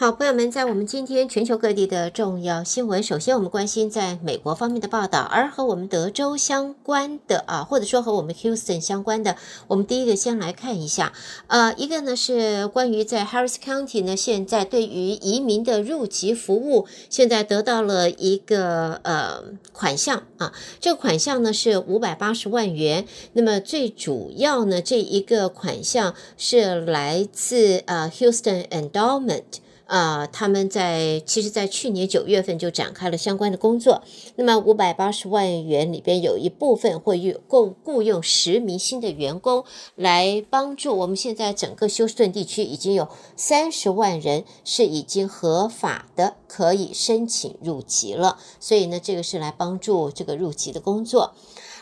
好，朋友们，在我们今天全球各地的重要新闻，首先我们关心在美国方面的报道，而和我们德州相关的啊，或者说和我们 Houston 相关的，我们第一个先来看一下，呃，一个呢是关于在 Harris County 呢，现在对于移民的入籍服务，现在得到了一个呃款项啊，这个款项呢是五百八十万元，那么最主要呢这一个款项是来自呃 Houston Endowment。啊、他们在其实，在去年九月份就展开了相关的工作。那么五百八十万元里边有一部分会用雇雇佣十名新的员工，来帮助我们现在整个休斯顿地区已经有三十万人是已经合法的可以申请入籍了。所以呢，这个是来帮助这个入籍的工作。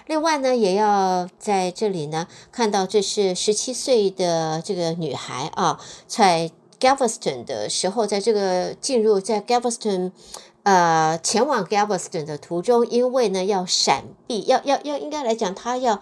另外呢，也要在这里呢看到，这是十七岁的这个女孩啊，在。Galveston 的时候，在这个进入在 Galveston，呃，前往 Galveston 的途中，因为呢要闪避，要要要，应该来讲，他要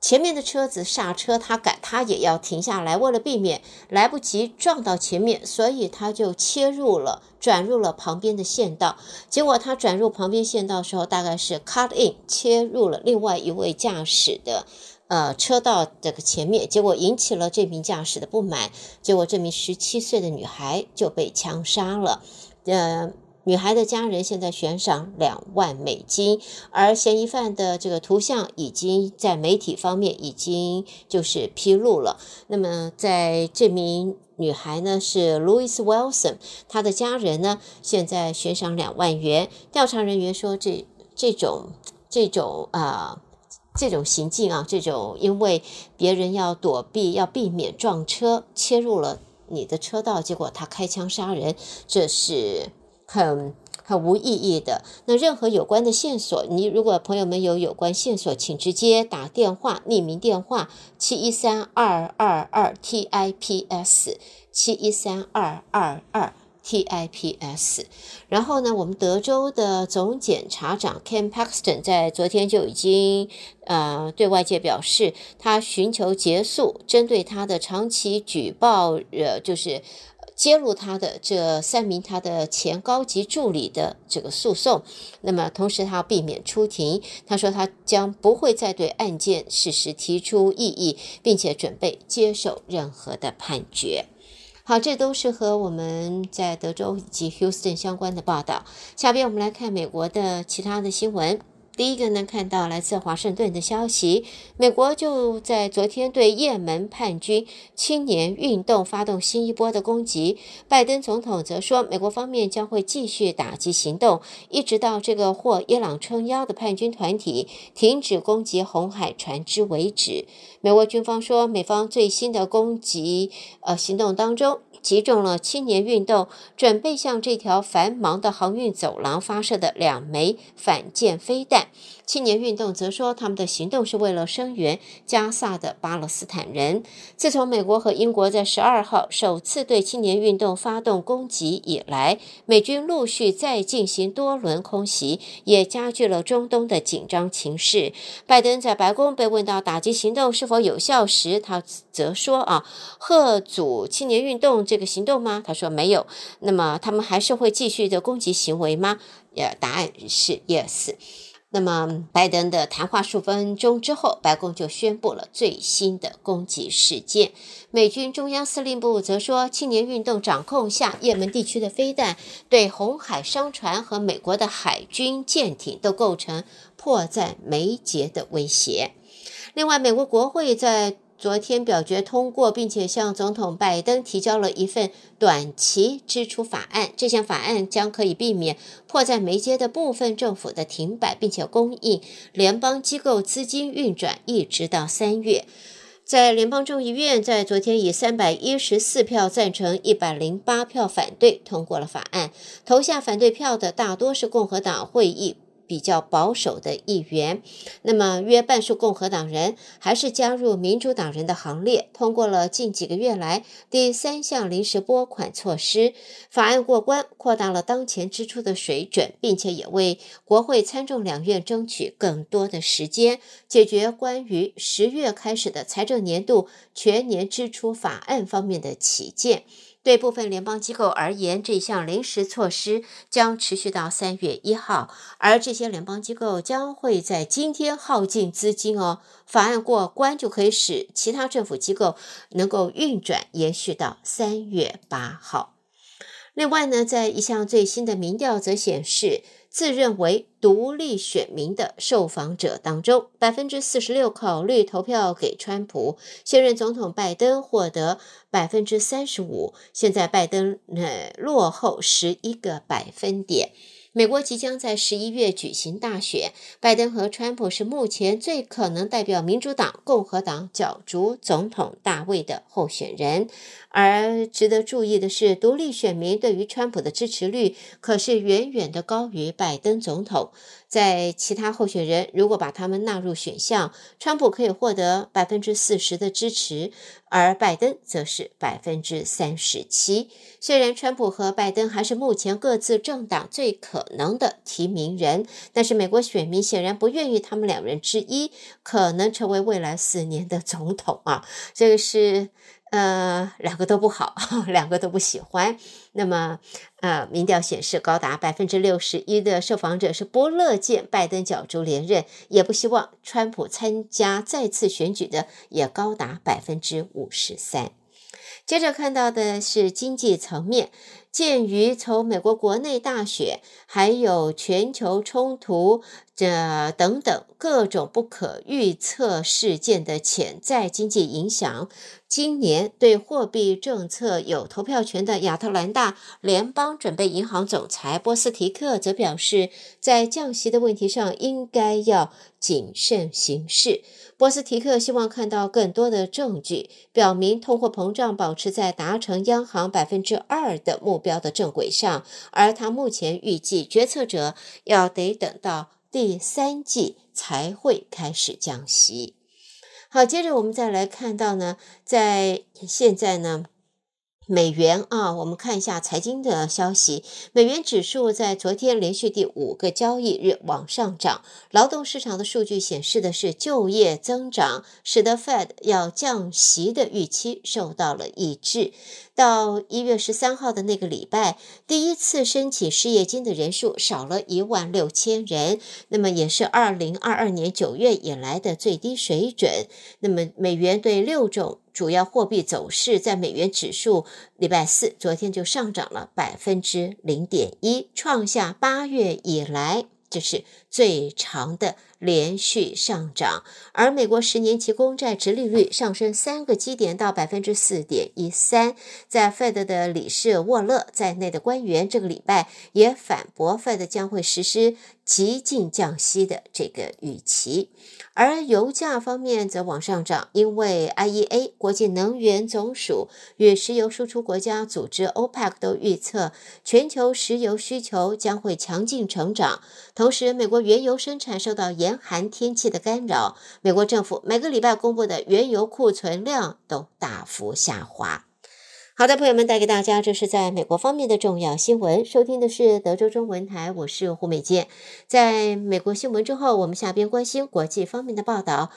前面的车子刹车，他赶他也要停下来，为了避免来不及撞到前面，所以他就切入了，转入了旁边的线道。结果他转入旁边线道的时候，大概是 cut in 切入了另外一位驾驶的。呃，车道这个前面，结果引起了这名驾驶的不满，结果这名十七岁的女孩就被枪杀了。呃，女孩的家人现在悬赏两万美金，而嫌疑犯的这个图像已经在媒体方面已经就是披露了。那么，在这名女孩呢是 Louis Wilson，她的家人呢现在悬赏两万元。调查人员说这，这种这种啊。这种行径啊，这种因为别人要躲避、要避免撞车，切入了你的车道，结果他开枪杀人，这是很很无意义的。那任何有关的线索，你如果朋友们有有关线索，请直接打电话，匿名电话七一三二二二 TIPS 七一三二二二。TIPS，然后呢，我们德州的总检察长 Ken Paxton 在昨天就已经呃对外界表示，他寻求结束针对他的长期举报，呃，就是揭露他的这三名他的前高级助理的这个诉讼。那么同时，他要避免出庭，他说他将不会再对案件事实提出异议，并且准备接受任何的判决。好，这都是和我们在德州以及 Houston 相关的报道。下边我们来看美国的其他的新闻。第一个呢，看到来自华盛顿的消息，美国就在昨天对也门叛军青年运动发动新一波的攻击。拜登总统则说，美国方面将会继续打击行动，一直到这个获伊朗撑腰的叛军团体停止攻击红海船只为止。美国军方说，美方最新的攻击呃行动当中，击中了青年运动准备向这条繁忙的航运走廊发射的两枚反舰飞弹。青年运动则说，他们的行动是为了声援加萨的巴勒斯坦人。自从美国和英国在十二号首次对青年运动发动攻击以来，美军陆续再进行多轮空袭，也加剧了中东的紧张情势。拜登在白宫被问到打击行动是否有效时，他则说：“啊，吓阻青年运动这个行动吗？”他说：“没有。”那么他们还是会继续的攻击行为吗？呃，答案是 yes。那么，拜登的谈话数分钟之后，白宫就宣布了最新的攻击事件。美军中央司令部则说，青年运动掌控下也门地区的飞弹对红海商船和美国的海军舰艇都构成迫在眉睫的威胁。另外，美国国会在昨天表决通过，并且向总统拜登提交了一份短期支出法案。这项法案将可以避免迫在眉睫的部分政府的停摆，并且供应联邦机构资金运转，一直到三月。在联邦众议院，在昨天以三百一十四票赞成、一百零八票反对通过了法案。投下反对票的大多是共和党会议。比较保守的议员，那么约半数共和党人还是加入民主党人的行列，通过了近几个月来第三项临时拨款措施。法案过关，扩大了当前支出的水准，并且也为国会参众两院争取更多的时间，解决关于十月开始的财政年度全年支出法案方面的起见。对部分联邦机构而言，这项临时措施将持续到三月一号，而这些联邦机构将会在今天耗尽资金哦。法案过关就可以使其他政府机构能够运转，延续到三月八号。另外呢，在一项最新的民调则显示，自认为独立选民的受访者当中，百分之四十六考虑投票给川普，现任总统拜登获得百分之三十五，现在拜登呃落后十一个百分点。美国即将在十一月举行大选，拜登和川普是目前最可能代表民主党、共和党角逐总统大位的候选人。而值得注意的是，独立选民对于川普的支持率可是远远的高于拜登总统。在其他候选人如果把他们纳入选项，川普可以获得百分之四十的支持，而拜登则是百分之三十七。虽然川普和拜登还是目前各自政党最可能的提名人，但是美国选民显然不愿意他们两人之一可能成为未来四年的总统啊！这个是。呃，两个都不好，两个都不喜欢。那么，呃，民调显示，高达百分之六十一的受访者是不乐见拜登角逐连任，也不希望川普参加再次选举的，也高达百分之五十三。接着看到的是经济层面。鉴于从美国国内大选，还有全球冲突，这等等各种不可预测事件的潜在经济影响，今年对货币政策有投票权的亚特兰大联邦准备银行总裁波斯提克则表示，在降息的问题上应该要谨慎行事。波斯提克希望看到更多的证据，表明通货膨胀保持在达成央行百分之二的目标的正轨上，而他目前预计决策者要得等到第三季才会开始降息。好，接着我们再来看到呢，在现在呢。美元啊，我们看一下财经的消息。美元指数在昨天连续第五个交易日往上涨。劳动市场的数据显示的是就业增长，使得 Fed 要降息的预期受到了抑制。到一月十三号的那个礼拜，第一次申请失业金的人数少了一万六千人，那么也是二零二二年九月以来的最低水准。那么美元对六种主要货币走势，在美元指数礼拜四昨天就上涨了百分之零点一，创下八月以来这是最长的。连续上涨，而美国十年期公债殖利率上升三个基点到百分之四点一三。在 Fed 的理事沃勒在内的官员这个礼拜也反驳 Fed 将会实施激进降息的这个预期。而油价方面则往上涨，因为 IEA 国际能源总署与石油输出国家组织 OPEC 都预测全球石油需求将会强劲成长，同时美国原油生产受到严寒天气的干扰，美国政府每个礼拜公布的原油库存量都大幅下滑。好的，朋友们，带给大家这是在美国方面的重要新闻。收听的是德州中文台，我是胡美健。在美国新闻之后，我们下边关心国际方面的报道。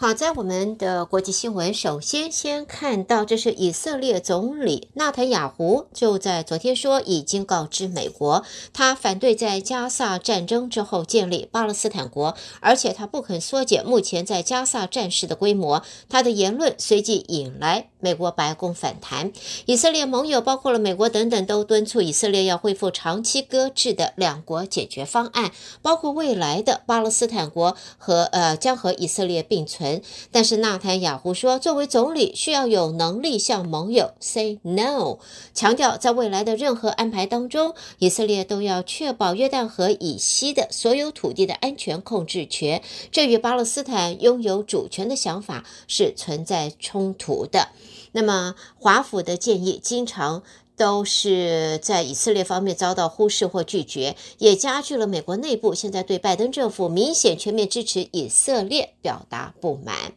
好，在我们的国际新闻，首先先看到，这是以色列总理纳坦雅胡就在昨天说，已经告知美国，他反对在加萨战争之后建立巴勒斯坦国，而且他不肯缩减目前在加萨战事的规模。他的言论随即引来美国白宫反弹，以色列盟友包括了美国等等，都敦促以色列要恢复长期搁置的两国解决方案，包括未来的巴勒斯坦国和呃将和以色列并存。但是纳坦雅胡说，作为总理需要有能力向盟友 say no，强调在未来的任何安排当中，以色列都要确保约旦河以西的所有土地的安全控制权。这与巴勒斯坦拥有主权的想法是存在冲突的。那么华府的建议经常都是在以色列方面遭到忽视或拒绝，也加剧了美国内部现在对拜登政府明显全面支持以色列表达不满。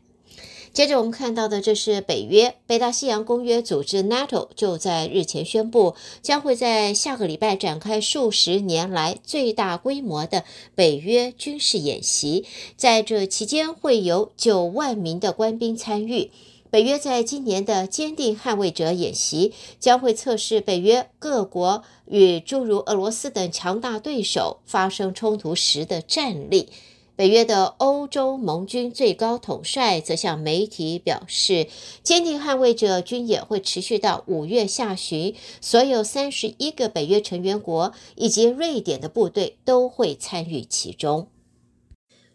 接着我们看到的，这是北约北大西洋公约组织 NATO 就在日前宣布，将会在下个礼拜展开数十年来最大规模的北约军事演习，在这期间会有九万名的官兵参与。北约在今年的坚定捍卫者演习将会测试北约各国与诸如俄罗斯等强大对手发生冲突时的战力。北约的欧洲盟军最高统帅则向媒体表示，坚定捍卫者军演会持续到五月下旬，所有三十一个北约成员国以及瑞典的部队都会参与其中。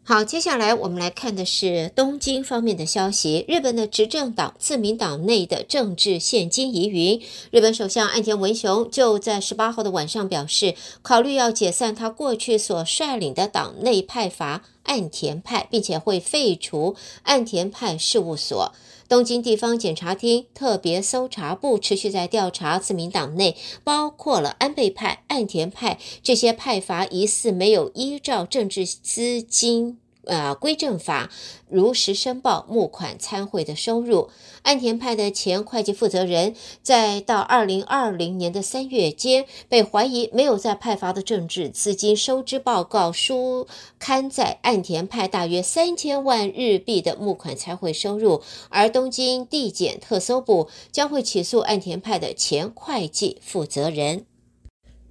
好，接下来我们来看的是东京方面的消息。日本的执政党自民党内的政治现金疑云，日本首相岸田文雄就在十八号的晚上表示，考虑要解散他过去所率领的党内派阀岸田派，并且会废除岸田派事务所。东京地方检察厅特别搜查部持续在调查自民党内，包括了安倍派、岸田派这些派阀疑似没有依照政治资金。呃，规正法如实申报募款参会的收入。岸田派的前会计负责人，在到二零二零年的三月间，被怀疑没有在派发的政治资金收支报告书刊载岸田派大约三千万日币的募款参会收入，而东京地检特搜部将会起诉岸田派的前会计负责人。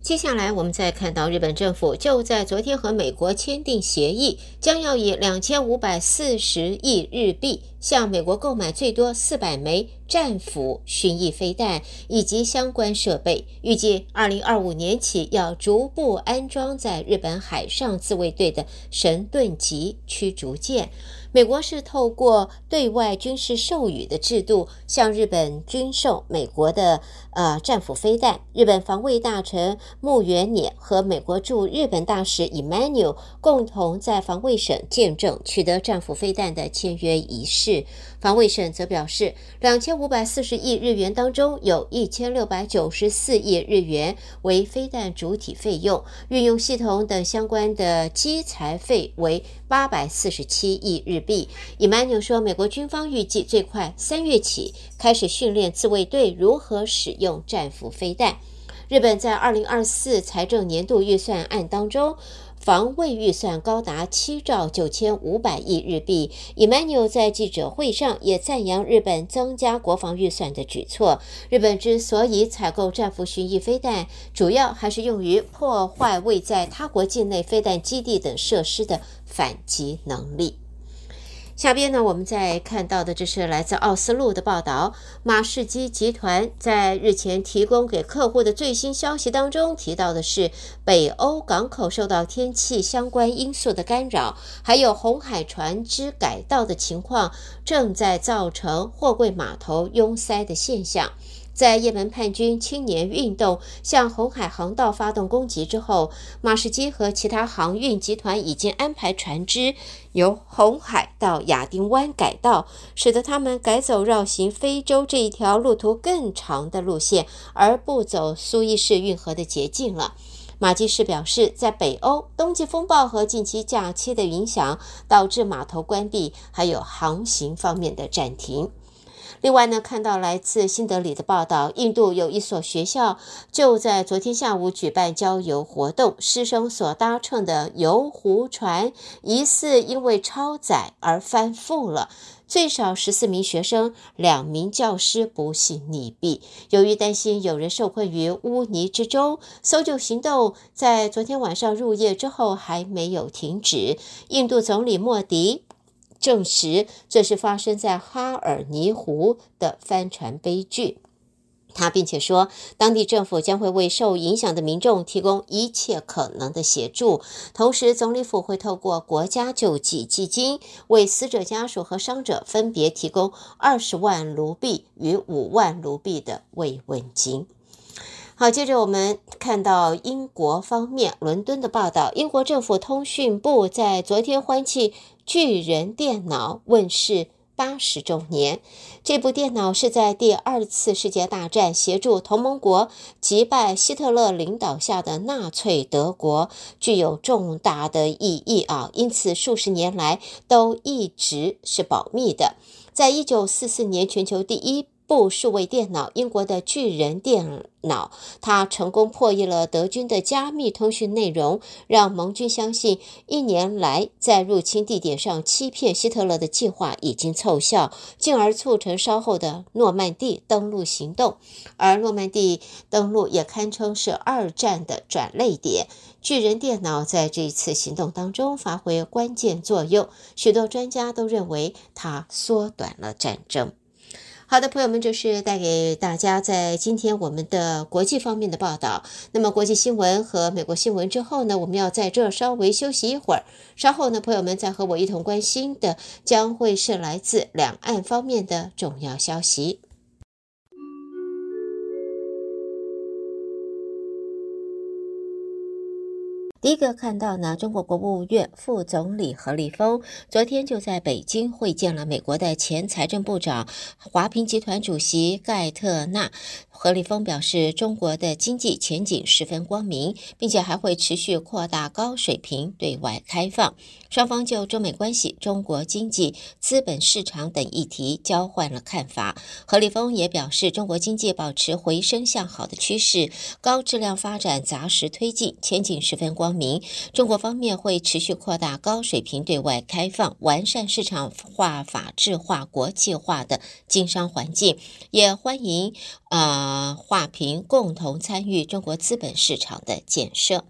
接下来，我们再看到日本政府就在昨天和美国签订协议，将要以两千五百四十亿日币向美国购买最多四百枚战斧巡弋飞弹以及相关设备，预计二零二五年起要逐步安装在日本海上自卫队的神盾级驱逐舰。美国是透过对外军事授予的制度向日本军售美国的呃战斧飞弹。日本防卫大臣木原稔和美国驻日本大使 Emanuel 共同在防卫省见证取得战斧飞弹的签约仪式。防卫省则表示，两千五百四十亿日元当中，有一千六百九十四亿日元为飞弹主体费用，运用系统等相关的机材费为八百四十七亿日币。伊曼纽说，美国军方预计最快三月起开始训练自卫队如何使用战斧飞弹。日本在二零二四财政年度预算案当中，防卫预算高达七兆九千五百亿日币。，Emanu 在记者会上也赞扬日本增加国防预算的举措。日本之所以采购战斧巡弋飞弹，主要还是用于破坏未在他国境内飞弹基地等设施的反击能力。下边呢，我们再看到的，这是来自奥斯陆的报道。马士基集团在日前提供给客户的最新消息当中提到的是，北欧港口受到天气相关因素的干扰，还有红海船只改道的情况，正在造成货柜码头拥塞的现象。在也门叛军青年运动向红海航道发动攻击之后，马士基和其他航运集团已经安排船只由红海到亚丁湾改道，使得他们改走绕行非洲这一条路途更长的路线，而不走苏伊士运河的捷径了。马基士表示，在北欧冬季风暴和近期假期的影响，导致码头关闭，还有航行方面的暂停。另外呢，看到来自新德里的报道，印度有一所学校就在昨天下午举办郊游活动，师生所搭乘的游湖船疑似因为超载而翻覆了，最少十四名学生、两名教师不幸溺毙。由于担心有人受困于污泥之中，搜救行动在昨天晚上入夜之后还没有停止。印度总理莫迪。证实这是发生在哈尔尼湖的帆船悲剧。他并且说，当地政府将会为受影响的民众提供一切可能的协助。同时，总理府会透过国家救济基金，为死者家属和伤者分别提供二十万卢比与五万卢比的慰问金。好，接着我们看到英国方面伦敦的报道，英国政府通讯部在昨天欢庆。巨人电脑问世八十周年。这部电脑是在第二次世界大战协助同盟国击败希特勒领导下的纳粹德国，具有重大的意义啊！因此数十年来都一直是保密的。在一九四四年，全球第一部数位电脑，英国的巨人电脑，它成功破译了德军的加密通讯内容，让盟军相信一年来在入侵地点上欺骗希特勒的计划已经奏效，进而促成稍后的诺曼底登陆行动。而诺曼底登陆也堪称是二战的转捩点。巨人电脑在这一次行动当中发挥关键作用，许多专家都认为它缩短了战争。好的，朋友们，这是带给大家在今天我们的国际方面的报道。那么，国际新闻和美国新闻之后呢，我们要在这稍微休息一会儿。稍后呢，朋友们再和我一同关心的将会是来自两岸方面的重要消息。第一个看到呢，中国国务院副总理何立峰昨天就在北京会见了美国的前财政部长、华平集团主席盖特纳。何立峰表示，中国的经济前景十分光明，并且还会持续扩大高水平对外开放。双方就中美关系、中国经济、资本市场等议题交换了看法。何立峰也表示，中国经济保持回升向好的趋势，高质量发展扎实推进，前景十分光明。中国方面会持续扩大高水平对外开放，完善市场化、法治化、国际化的经商环境，也欢迎。啊，啊，画平共同参与中国资本市场的建设。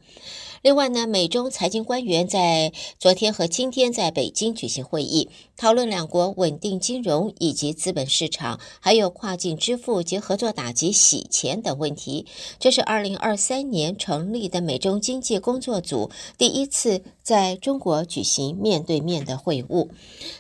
另外呢，美中财经官员在昨天和今天在北京举行会议，讨论两国稳定金融以及资本市场，还有跨境支付及合作打击洗钱等问题。这是二零二三年成立的美中经济工作组第一次在中国举行面对面的会晤。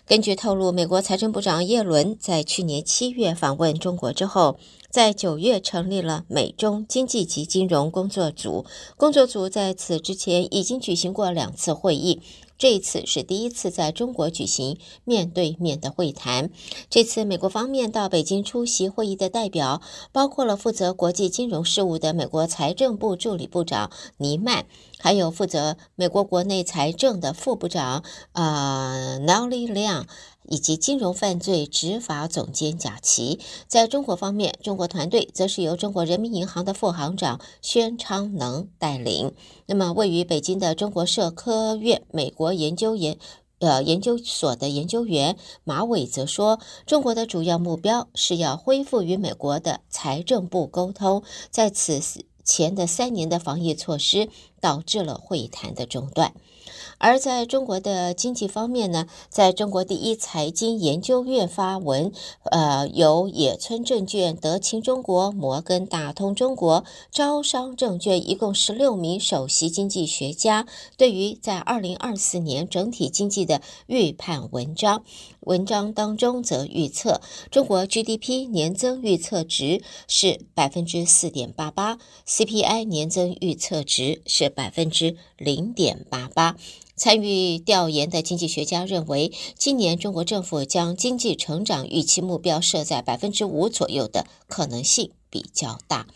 根据透露，美国财政部长耶伦在去年七月访问中国之后，在九月成立了美中经济及金融工作组，工作组在此之前已经举行过两次会议，这次是第一次在中国举行面对面的会谈。这次美国方面到北京出席会议的代表，包括了负责国际金融事务的美国财政部助理部长尼曼，还有负责美国国内财政的副部长啊 Nellie Liang 以及金融犯罪执法总监贾奇，在中国方面，中国团队则是由中国人民银行的副行长宣昌能带领。那么，位于北京的中国社科院美国研究研呃研究所的研究员马伟则说，中国的主要目标是要恢复与美国的财政部沟通，在此前的三年的防疫措施导致了会谈的中断。而在中国的经济方面呢，在中国第一财经研究院发文，呃，由野村证券、德勤中国、摩根大通中国、招商证券一共十六名首席经济学家对于在二零二四年整体经济的预判文章。文章当中则预测中国 GDP 年增预测值是百分之四点八八，CPI 年增预测值是百分之零点八八。参与调研的经济学家认为，今年中国政府将经济成长预期目标设在百分之五左右的可能性比较大。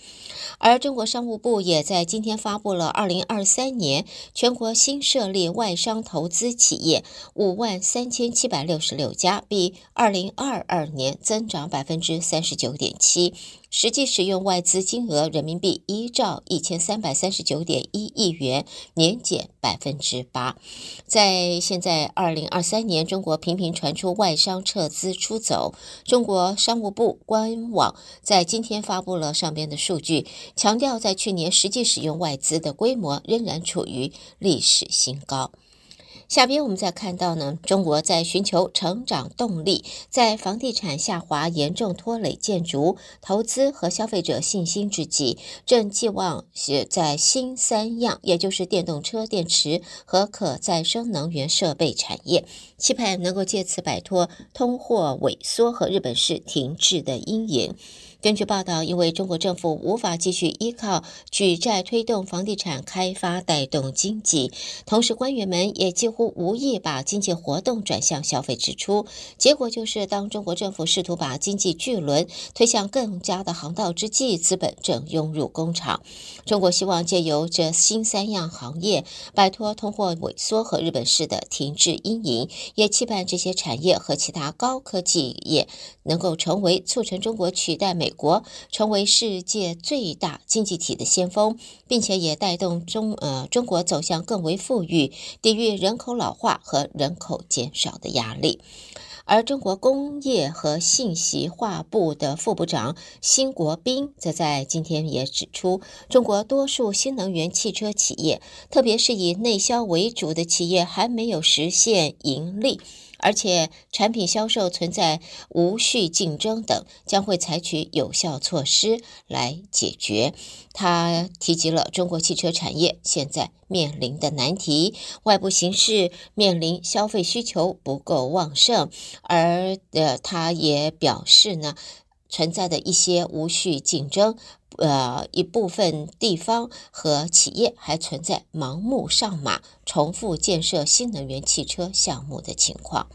而中国商务部也在今天发布了二零二三年全国新设立外商投资企业五万三千七百六十六家，比二零二二年增长百分之三十九点七。实际使用外资金额人民币一兆一千三百三十九点一亿元，年减百分之八。在现在二零二三年，中国频频传出外商撤资出走。中国商务部官网在今天发布了上边的数据，强调在去年实际使用外资的规模仍然处于历史新高。下边我们再看到呢，中国在寻求成长动力，在房地产下滑严重拖累建筑投资和消费者信心之际，正寄望写在新三样，也就是电动车、电池和可再生能源设备产业，期盼能够借此摆脱通货萎缩和日本式停滞的阴影。根据报道，因为中国政府无法继续依靠举债推动房地产开发带动经济，同时官员们也几乎无意把经济活动转向消费支出。结果就是，当中国政府试图把经济巨轮推向更加的航道之际，资本正涌入工厂。中国希望借由这新三样行业摆脱通货萎缩和日本式的停滞阴影，也期盼这些产业和其他高科技业能够成为促成中国取代美美国成为世界最大经济体的先锋，并且也带动中呃中国走向更为富裕，抵御人口老化和人口减少的压力。而中国工业和信息化部的副部长辛国斌则在今天也指出，中国多数新能源汽车企业，特别是以内销为主的企业，还没有实现盈利。而且产品销售存在无序竞争等，将会采取有效措施来解决。他提及了中国汽车产业现在面临的难题：外部形势面临消费需求不够旺盛，而呃，他也表示呢，存在的一些无序竞争。呃，一部分地方和企业还存在盲目上马、重复建设新能源汽车项目的情况。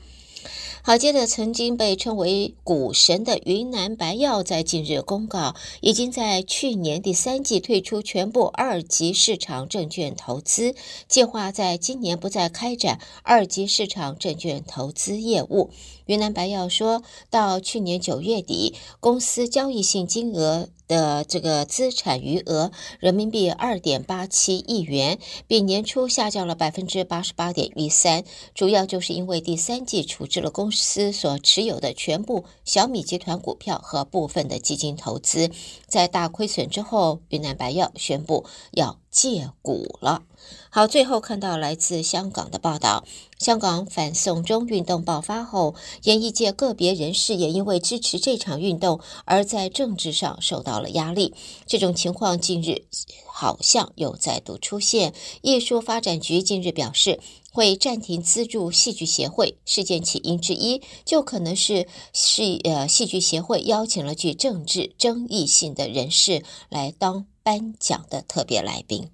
好，接着曾经被称为股神的云南白药在近日公告，已经在去年第三季退出全部二级市场证券投资，计划在今年不再开展二级市场证券投资业务。云南白药说，到去年九月底，公司交易性金额的这个资产余额人民币二点八七亿元，比年初下降了百分之八十八点一三，主要就是因为第三季处置了公司所持有的全部小米集团股票和部分的基金投资，在大亏损之后，云南白药宣布要借股了。好，最后看到来自香港的报道，香港反送中运动爆发后，演艺界个别人士也因为支持这场运动而在政治上受到了压力。这种情况近日好像又再度出现。艺术发展局近日表示，会暂停资助戏剧协会。事件起因之一，就可能是戏呃戏剧协会邀请了具政治争议性的人士来当颁奖的特别来宾。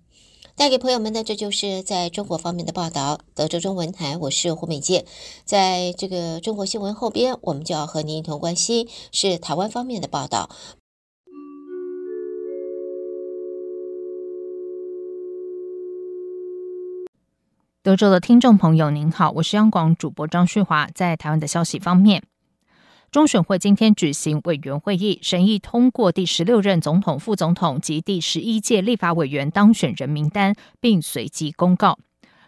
带给朋友们的，这就是在中国方面的报道。德州中文台，我是胡美健。在这个中国新闻后边，我们就要和您一同关心是台湾方面的报道。德州的听众朋友，您好，我是央广主播张旭华。在台湾的消息方面。中选会今天举行委员会议，审议通过第十六任总统、副总统及第十一届立法委员当选人名单，并随即公告。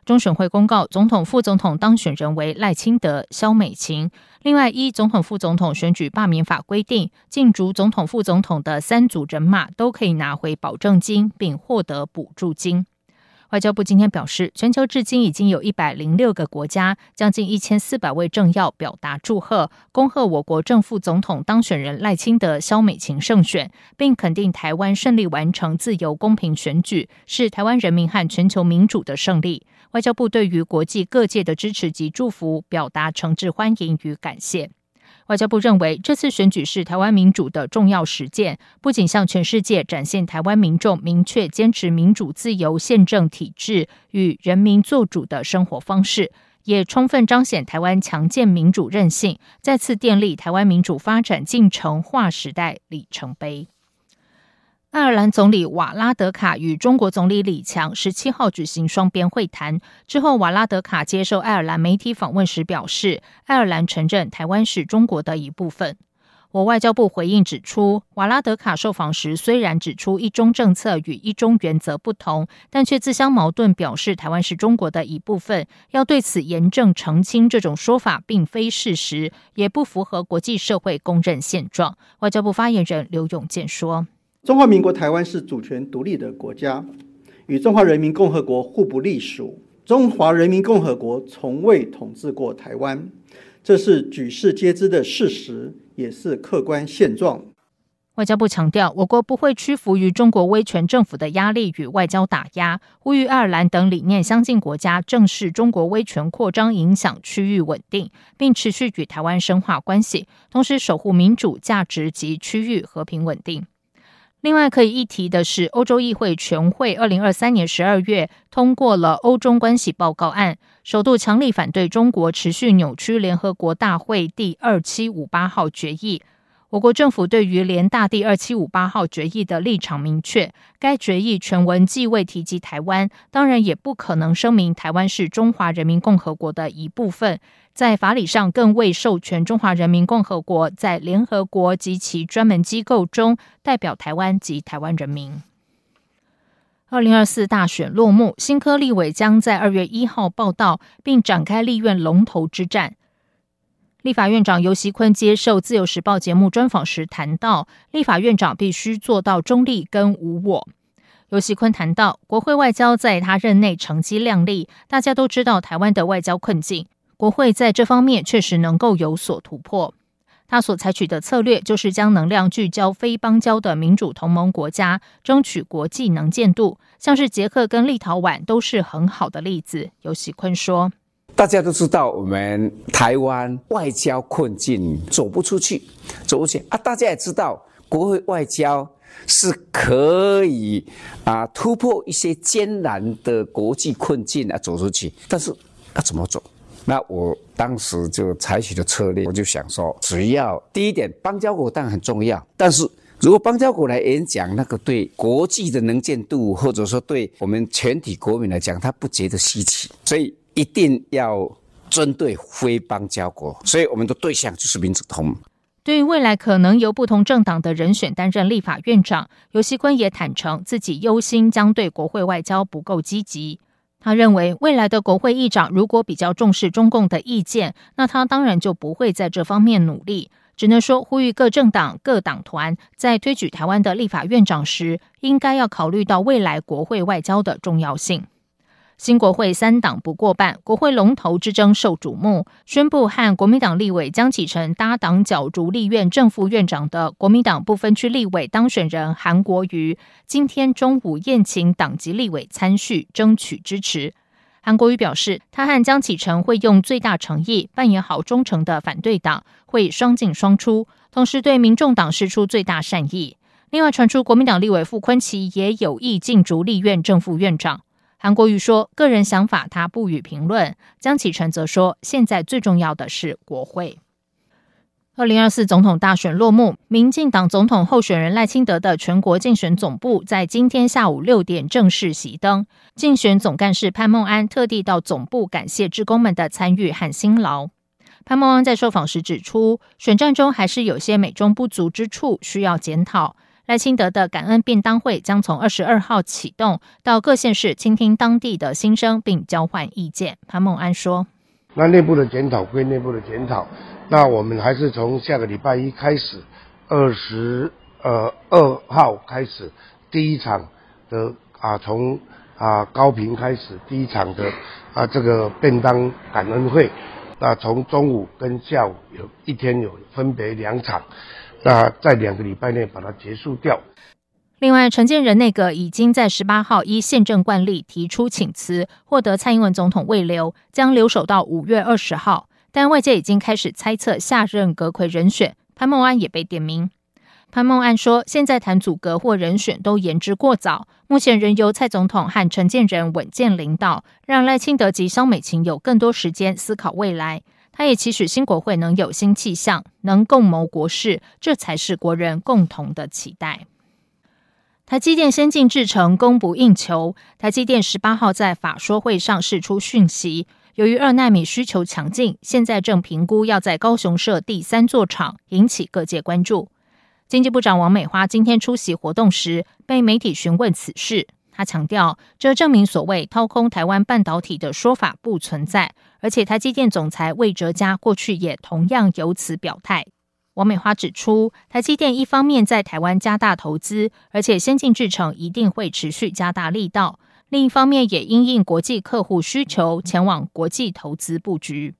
中选会公告，总统、副总统当选人为赖清德、萧美琴。另外，依总统、副总统选举罢免法规定，竞逐总统、副总统的三组人马都可以拿回保证金，并获得补助金。外交部今天表示，全球至今已经有一百零六个国家，将近一千四百位政要表达祝贺，恭贺我国正副总统当选人赖清德、萧美琴胜选，并肯定台湾顺利完成自由公平选举，是台湾人民和全球民主的胜利。外交部对于国际各界的支持及祝福，表达诚挚欢迎与感谢。外交部认为，这次选举是台湾民主的重要实践，不仅向全世界展现台湾民众明确坚持民主自由宪政体制与人民做主的生活方式，也充分彰显台湾强健民主韧性，再次奠立台湾民主发展进程划时代里程碑。爱尔兰总理瓦拉德卡与中国总理李强十七号举行双边会谈之后，瓦拉德卡接受爱尔兰媒体访问时表示，爱尔兰承认台湾是中国的一部分。我外交部回应指出，瓦拉德卡受访时虽然指出一中政策与一中原则不同，但却自相矛盾，表示台湾是中国的一部分，要对此严正澄清，这种说法并非事实，也不符合国际社会公认现状。外交部发言人刘永健说。中华民国台湾是主权独立的国家，与中华人民共和国互不隶属。中华人民共和国从未统治过台湾，这是举世皆知的事实，也是客观现状。外交部强调，我国不会屈服于中国威权政府的压力与外交打压，呼吁爱尔兰等理念相近国家正视中国威权扩张影响区域稳定，并持续与台湾深化关系，同时守护民主价值及区域和平稳定。另外可以一提的是，欧洲议会全会二零二三年十二月通过了欧中关系报告案，首度强力反对中国持续扭曲联合国大会第二七五八号决议。我国政府对于联大第二七五八号决议的立场明确，该决议全文既未提及台湾，当然也不可能声明台湾是中华人民共和国的一部分，在法理上更未授权中华人民共和国在联合国及其专门机构中代表台湾及台湾人民。二零二四大选落幕，新科立委将在二月一号报到，并展开立院龙头之战。立法院长游锡堃接受自由时报节目专访时谈到，立法院长必须做到中立跟无我。游锡堃谈到，国会外交在他任内成绩亮丽，大家都知道台湾的外交困境，国会在这方面确实能够有所突破。他所采取的策略就是将能量聚焦非邦交的民主同盟国家，争取国际能见度，像是捷克跟立陶宛都是很好的例子。游锡堃说。大家都知道，我们台湾外交困境走不出去，走不出去啊！大家也知道，国会外交是可以啊突破一些艰难的国际困境啊走出去，但是要怎么走？那我当时就采取的策略，我就想说，只要第一点，邦交国当然很重要，但是如果邦交国来演讲，那个对国际的能见度，或者说对我们全体国民来讲，他不觉得稀奇，所以。一定要针对非邦交国，所以我们的对象就是民主同盟。对于未来可能由不同政党的人选担任立法院长，游锡坤也坦承自己忧心将对国会外交不够积极。他认为未来的国会议长如果比较重视中共的意见，那他当然就不会在这方面努力。只能说呼吁各政党、各党团在推举台湾的立法院长时，应该要考虑到未来国会外交的重要性。新国会三党不过半，国会龙头之争受瞩目。宣布和国民党立委江启臣搭档角逐立院正副院长的国民党不分区立委当选人韩国瑜，今天中午宴请党籍立委参叙，争取支持。韩国瑜表示，他和江启臣会用最大诚意扮演好忠诚的反对党，会双进双出，同时对民众党释出最大善意。另外传出国民党立委傅昆奇也有意竞逐立院正副院长。韩国瑜说：“个人想法，他不予评论。”江启臣则说：“现在最重要的是国会。”二零二四总统大选落幕，民进党总统候选人赖清德的全国竞选总部在今天下午六点正式熄灯。竞选总干事潘孟安特地到总部感谢志工们的参与和辛劳。潘孟安在受访时指出，选战中还是有些美中不足之处，需要检讨。赖清德的感恩便当会将从二十二号启动，到各县市倾听当地的心声，并交换意见。潘孟安说：“那内部的检讨归内部的检讨，那我们还是从下个礼拜一开始，二十呃二号开始第一场的啊，从啊高屏开始第一场的啊这个便当感恩会，那从中午跟下午有一天有分别两场。”那在两个礼拜内把它结束掉。另外，陈建仁内阁已经在十八号依宪政惯例提出请辞，获得蔡英文总统慰留，将留守到五月二十号。但外界已经开始猜测下任阁揆人选，潘孟安也被点名。潘孟安说，现在谈组阁或人选都言之过早，目前仍由蔡总统和陈建仁稳健领导，让赖清德及萧美琴有更多时间思考未来。他也期许新国会能有新气象，能共谋国事，这才是国人共同的期待。台积电先进制程供不应求，台积电十八号在法说会上释出讯息，由于二纳米需求强劲，现在正评估要在高雄设第三座厂，引起各界关注。经济部长王美花今天出席活动时，被媒体询问此事。他强调，这证明所谓掏空台湾半导体的说法不存在，而且台积电总裁魏哲家过去也同样有此表态。王美花指出，台积电一方面在台湾加大投资，而且先进制程一定会持续加大力道；另一方面也因应国际客户需求，前往国际投资布局。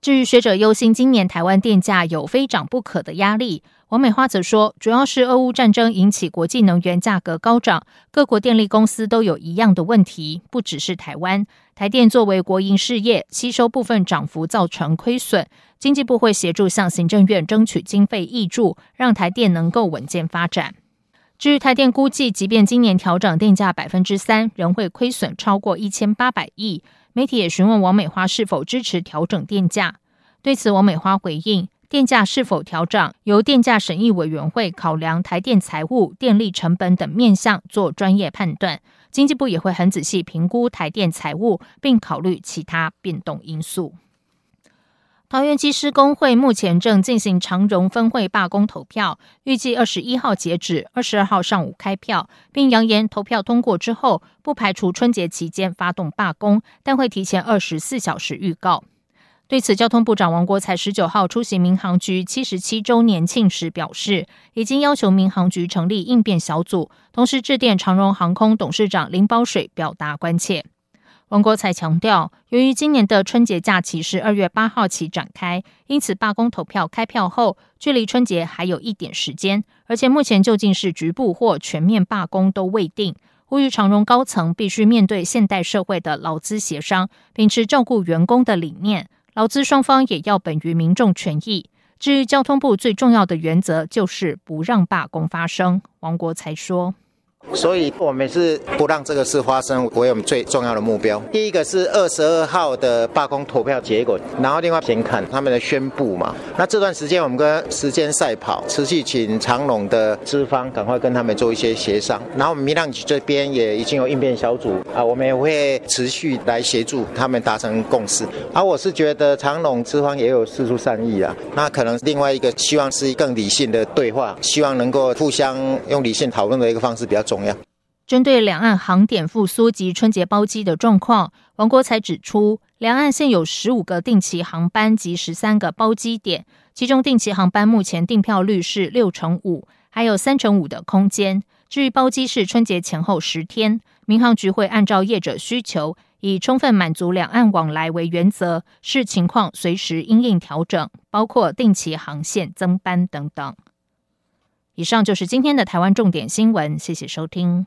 至于学者忧心今年台湾电价有非涨不可的压力，王美花则说，主要是俄乌战争引起国际能源价格高涨，各国电力公司都有一样的问题，不只是台湾。台电作为国营事业，吸收部分涨幅造成亏损，经济部会协助向行政院争取经费挹注，让台电能够稳健发展。至于台电估计，即便今年调整电价百分之三，仍会亏损超过一千八百亿。媒体也询问王美花是否支持调整电价，对此王美花回应。电价是否调涨，由电价审议委员会考量台电财务、电力成本等面向做专业判断。经济部也会很仔细评估台电财务，并考虑其他变动因素。桃园机师工会目前正进行长荣分会罢工投票，预计二十一号截止，二十二号上午开票，并扬言投票通过之后，不排除春节期间发动罢工，但会提前二十四小时预告。对此，交通部长王国材十九号出席民航局七十七周年庆时表示，已经要求民航局成立应变小组，同时致电长荣航空董事长林保水表达关切。王国材强调，由于今年的春节假期是二月八号起展开，因此罢工投票开票后，距离春节还有一点时间，而且目前究竟是局部或全面罢工都未定。呼吁长荣高层必须面对现代社会的劳资协商，秉持照顾员工的理念。劳资双方也要本于民众权益。至于交通部最重要的原则，就是不让罢工发生。王国才说。所以，我们是不让这个事发生，为我们最重要的目标。第一个是二十二号的罢工投票结果，然后另外先看他们的宣布嘛。那这段时间我们跟时间赛跑，持续请长隆的资方赶快跟他们做一些协商。然后我们民航局这边也已经有应变小组啊，我们也会持续来协助他们达成共识。而我是觉得长隆资方也有四出善意啊，那可能另外一个希望是更理性的对话，希望能够互相用理性讨论的一个方式比较重要。针对两岸航点复苏及春节包机的状况，王国才指出，两岸现有十五个定期航班及十三个包机点，其中定期航班目前订票率是六成五，还有三成五的空间。至于包机是春节前后十天，民航局会按照业者需求，以充分满足两岸往来为原则，视情况随时因应调整，包括定期航线增班等等。以上就是今天的台湾重点新闻，谢谢收听。